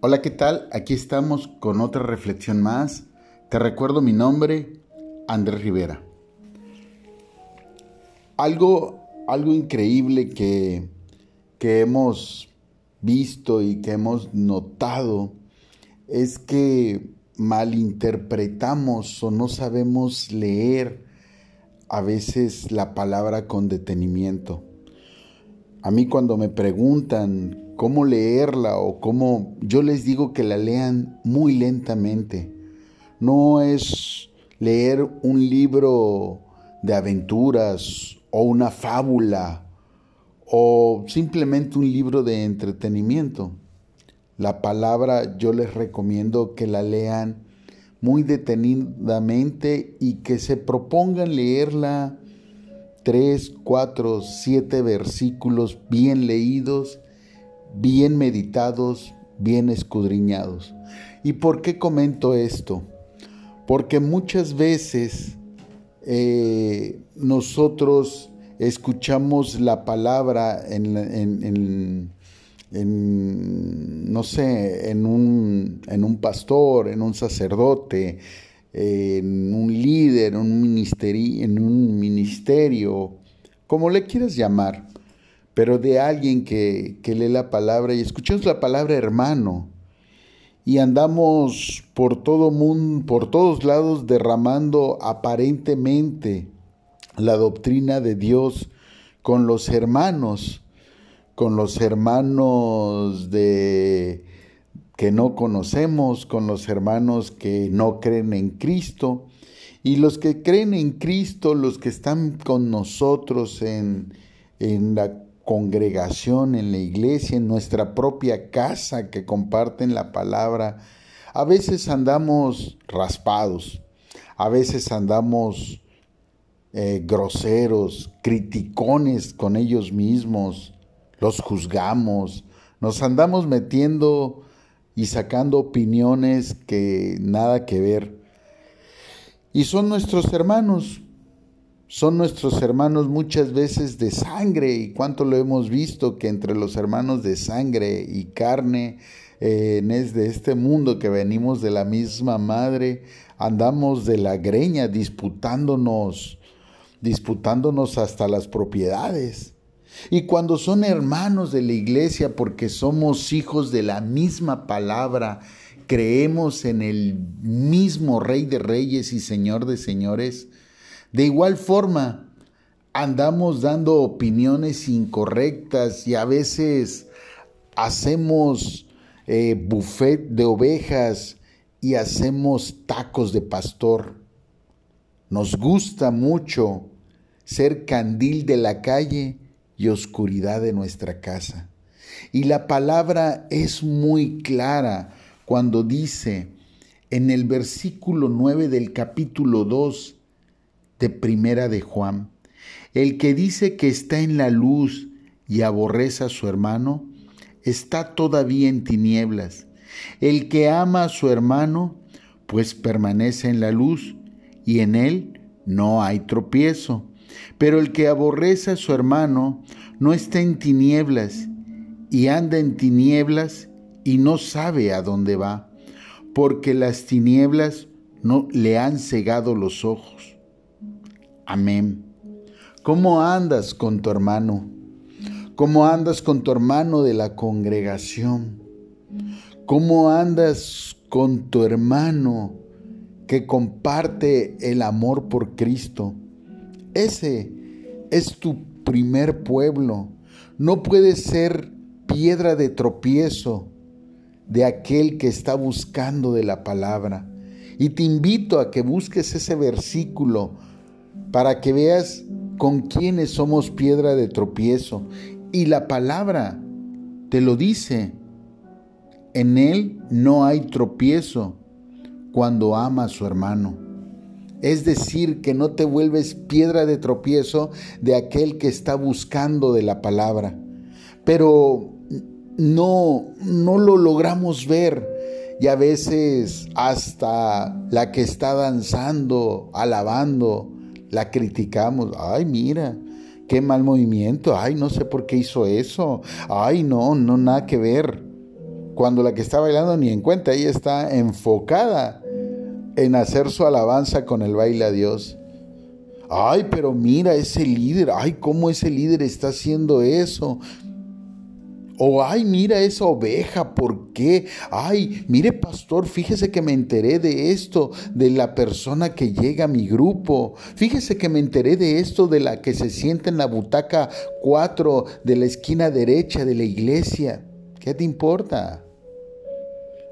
Hola, ¿qué tal? Aquí estamos con otra reflexión más. Te recuerdo mi nombre, Andrés Rivera. Algo, algo increíble que, que hemos visto y que hemos notado es que malinterpretamos o no sabemos leer a veces la palabra con detenimiento. A mí cuando me preguntan cómo leerla o cómo yo les digo que la lean muy lentamente. No es leer un libro de aventuras o una fábula o simplemente un libro de entretenimiento. La palabra yo les recomiendo que la lean muy detenidamente y que se propongan leerla tres, cuatro, siete versículos bien leídos bien meditados, bien escudriñados. ¿Y por qué comento esto? Porque muchas veces eh, nosotros escuchamos la palabra en, no sé, en un, pastor, en un sacerdote, en un líder, en un ministerio, como le quieras llamar pero de alguien que, lee la palabra y escuchamos la palabra hermano. Y andamos por todo mundo, por todos lados derramando aparentemente la doctrina de Dios con los hermanos, con los hermanos de que no conocemos, con los hermanos que no creen en Cristo. Y los que creen en Cristo, los que están con nosotros en, en la congregación, en la iglesia, en nuestra propia casa que comparten la palabra, a veces andamos raspados, a veces andamos eh, groseros, criticones con ellos mismos, los juzgamos, nos andamos metiendo y sacando opiniones que nada que ver. Y son nuestros hermanos, son nuestros hermanos muchas veces de sangre y cuánto lo hemos visto que entre los hermanos de sangre y carne eh, de este mundo que venimos de la misma madre andamos de la greña disputándonos disputándonos hasta las propiedades. Y cuando son hermanos de la iglesia porque somos hijos de la misma palabra creemos en el mismo rey de reyes y señor de señores de igual forma, andamos dando opiniones incorrectas y a veces hacemos eh, buffet de ovejas y hacemos tacos de pastor. Nos gusta mucho ser candil de la calle y oscuridad de nuestra casa. Y la palabra es muy clara cuando dice en el versículo 9 del capítulo 2, de Primera de Juan. El que dice que está en la luz y aborrece a su hermano, está todavía en tinieblas. El que ama a su hermano, pues permanece en la luz y en él no hay tropiezo. Pero el que aborrece a su hermano no está en tinieblas y anda en tinieblas y no sabe a dónde va, porque las tinieblas no le han cegado los ojos. Amén. ¿Cómo andas con tu hermano? ¿Cómo andas con tu hermano de la congregación? ¿Cómo andas con tu hermano que comparte el amor por Cristo? Ese es tu primer pueblo. No puede ser piedra de tropiezo de aquel que está buscando de la palabra. Y te invito a que busques ese versículo para que veas con quiénes somos piedra de tropiezo. Y la palabra te lo dice. En él no hay tropiezo cuando ama a su hermano. Es decir, que no te vuelves piedra de tropiezo de aquel que está buscando de la palabra. Pero no, no lo logramos ver. Y a veces hasta la que está danzando, alabando, la criticamos, ay, mira, qué mal movimiento, ay, no sé por qué hizo eso, ay, no, no, nada que ver. cuando la que está bailando ni en cuenta, ella está enfocada en hacer su alabanza con el baile a Dios. Ay, pero mira ese líder, ay, cómo ese líder está haciendo eso. O, ay, mira esa oveja, ¿por qué? Ay, mire, pastor, fíjese que me enteré de esto, de la persona que llega a mi grupo. Fíjese que me enteré de esto, de la que se sienta en la butaca 4 de la esquina derecha de la iglesia. ¿Qué te importa?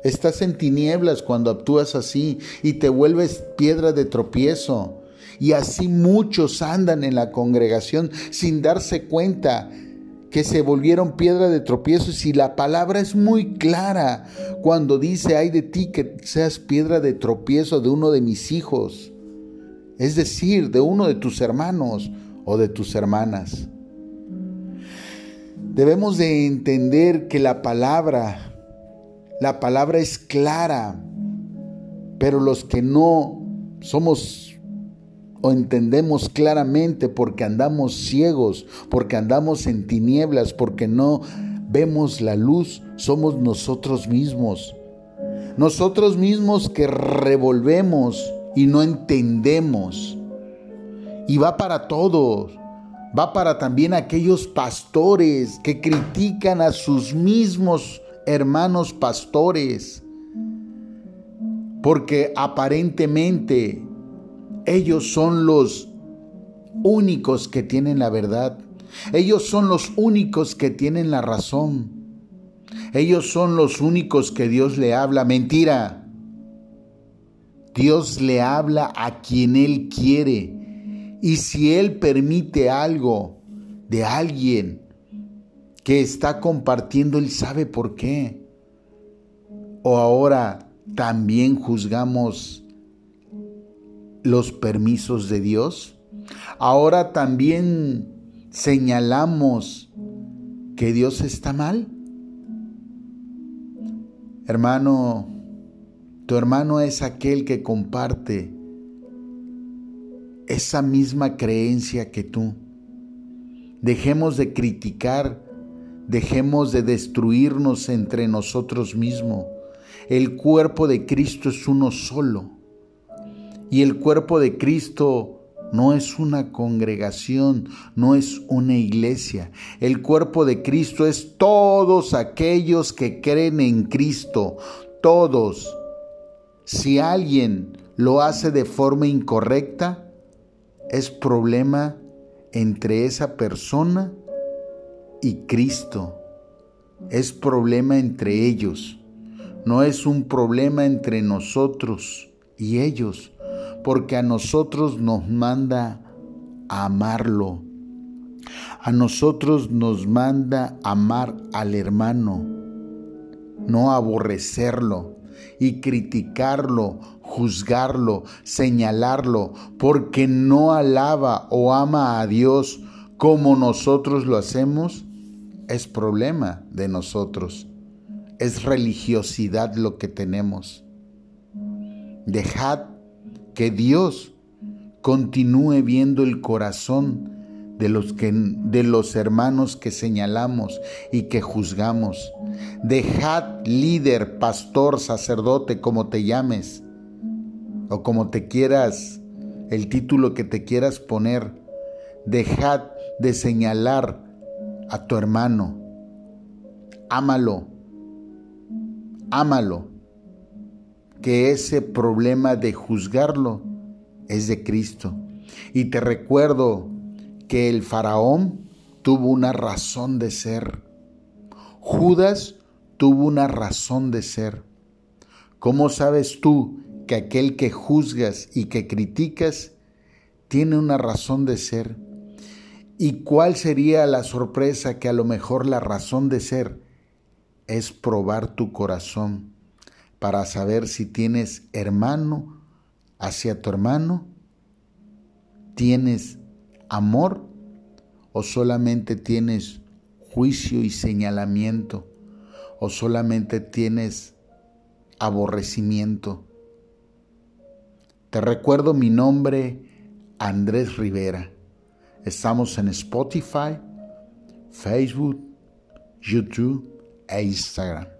Estás en tinieblas cuando actúas así y te vuelves piedra de tropiezo. Y así muchos andan en la congregación sin darse cuenta que se volvieron piedra de tropiezo. Y la palabra es muy clara cuando dice, ay de ti que seas piedra de tropiezo de uno de mis hijos. Es decir, de uno de tus hermanos o de tus hermanas. Debemos de entender que la palabra, la palabra es clara, pero los que no somos o entendemos claramente porque andamos ciegos, porque andamos en tinieblas, porque no vemos la luz, somos nosotros mismos. Nosotros mismos que revolvemos y no entendemos. Y va para todos. Va para también aquellos pastores que critican a sus mismos hermanos pastores. Porque aparentemente ellos son los únicos que tienen la verdad. Ellos son los únicos que tienen la razón. Ellos son los únicos que Dios le habla. Mentira. Dios le habla a quien Él quiere. Y si Él permite algo de alguien que está compartiendo, Él sabe por qué. O ahora también juzgamos los permisos de Dios? Ahora también señalamos que Dios está mal. Hermano, tu hermano es aquel que comparte esa misma creencia que tú. Dejemos de criticar, dejemos de destruirnos entre nosotros mismos. El cuerpo de Cristo es uno solo. Y el cuerpo de Cristo no es una congregación, no es una iglesia. El cuerpo de Cristo es todos aquellos que creen en Cristo, todos. Si alguien lo hace de forma incorrecta, es problema entre esa persona y Cristo. Es problema entre ellos. No es un problema entre nosotros y ellos porque a nosotros nos manda amarlo. A nosotros nos manda amar al hermano, no aborrecerlo y criticarlo, juzgarlo, señalarlo, porque no alaba o ama a Dios como nosotros lo hacemos, es problema de nosotros. Es religiosidad lo que tenemos. Dejad que Dios continúe viendo el corazón de los, que, de los hermanos que señalamos y que juzgamos. Dejad líder, pastor, sacerdote, como te llames, o como te quieras, el título que te quieras poner. Dejad de señalar a tu hermano. Ámalo. Ámalo que ese problema de juzgarlo es de Cristo. Y te recuerdo que el faraón tuvo una razón de ser. Judas tuvo una razón de ser. ¿Cómo sabes tú que aquel que juzgas y que criticas tiene una razón de ser? ¿Y cuál sería la sorpresa que a lo mejor la razón de ser es probar tu corazón? Para saber si tienes hermano hacia tu hermano, tienes amor o solamente tienes juicio y señalamiento o solamente tienes aborrecimiento. Te recuerdo mi nombre, Andrés Rivera. Estamos en Spotify, Facebook, YouTube e Instagram.